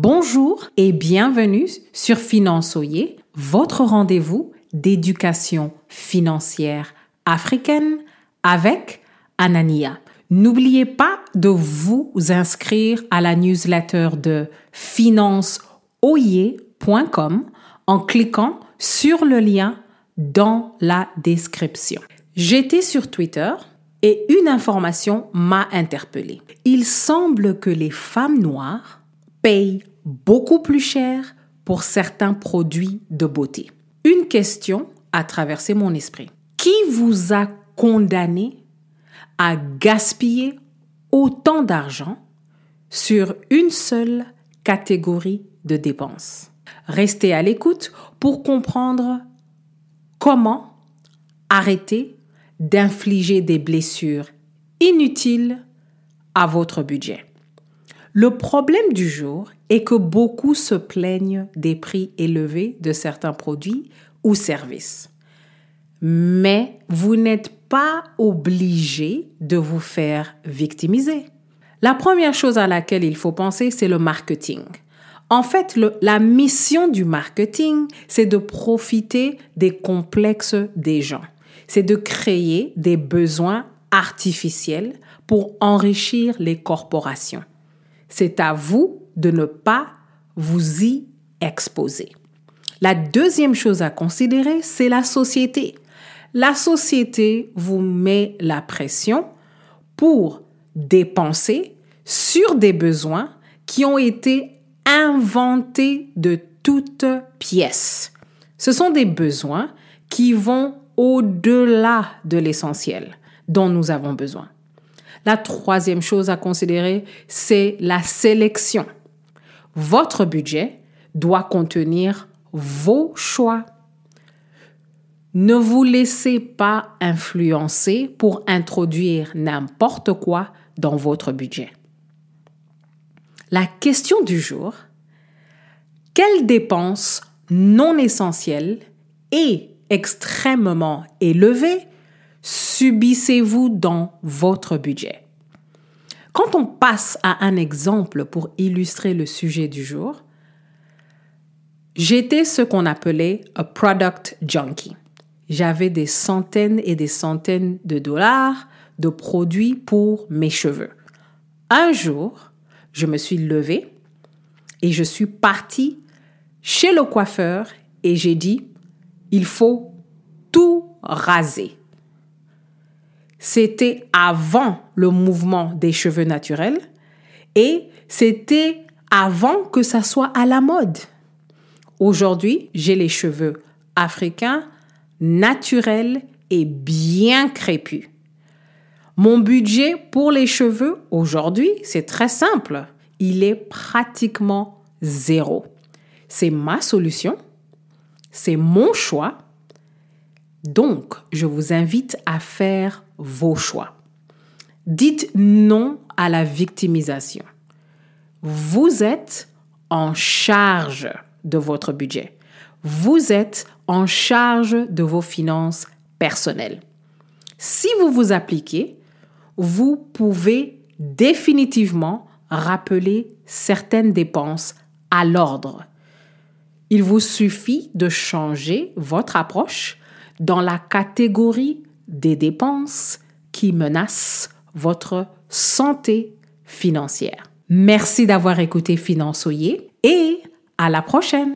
Bonjour et bienvenue sur Finançoyer, votre rendez-vous d'éducation financière africaine avec Anania. N'oubliez pas de vous inscrire à la newsletter de financeoyer.com en cliquant sur le lien dans la description. J'étais sur Twitter et une information m'a interpellée. Il semble que les femmes noires payent beaucoup plus cher pour certains produits de beauté. Une question a traversé mon esprit. Qui vous a condamné à gaspiller autant d'argent sur une seule catégorie de dépenses? Restez à l'écoute pour comprendre comment arrêter d'infliger des blessures inutiles à votre budget. Le problème du jour est que beaucoup se plaignent des prix élevés de certains produits ou services. Mais vous n'êtes pas obligé de vous faire victimiser. La première chose à laquelle il faut penser, c'est le marketing. En fait, la mission du marketing, c'est de profiter des complexes des gens. C'est de créer des besoins artificiels pour enrichir les corporations. C'est à vous de ne pas vous y exposer. La deuxième chose à considérer, c'est la société. La société vous met la pression pour dépenser sur des besoins qui ont été inventés de toutes pièces. Ce sont des besoins qui vont au-delà de l'essentiel dont nous avons besoin. La troisième chose à considérer, c'est la sélection. Votre budget doit contenir vos choix. Ne vous laissez pas influencer pour introduire n'importe quoi dans votre budget. La question du jour, quelles dépenses non essentielles et extrêmement élevées subissez-vous dans votre budget Quand on passe à un exemple pour illustrer le sujet du jour, j'étais ce qu'on appelait un product junkie. J'avais des centaines et des centaines de dollars de produits pour mes cheveux. Un jour, je me suis levée et je suis partie chez le coiffeur et j'ai dit, il faut tout raser. C'était avant le mouvement des cheveux naturels et c'était avant que ça soit à la mode. Aujourd'hui, j'ai les cheveux africains, naturels et bien crépus. Mon budget pour les cheveux aujourd'hui, c'est très simple. Il est pratiquement zéro. C'est ma solution, c'est mon choix. Donc, je vous invite à faire vos choix. Dites non à la victimisation. Vous êtes en charge de votre budget. Vous êtes en charge de vos finances personnelles. Si vous vous appliquez, vous pouvez définitivement rappeler certaines dépenses à l'ordre. Il vous suffit de changer votre approche dans la catégorie des dépenses qui menacent votre santé financière. Merci d'avoir écouté Finançoyer et à la prochaine.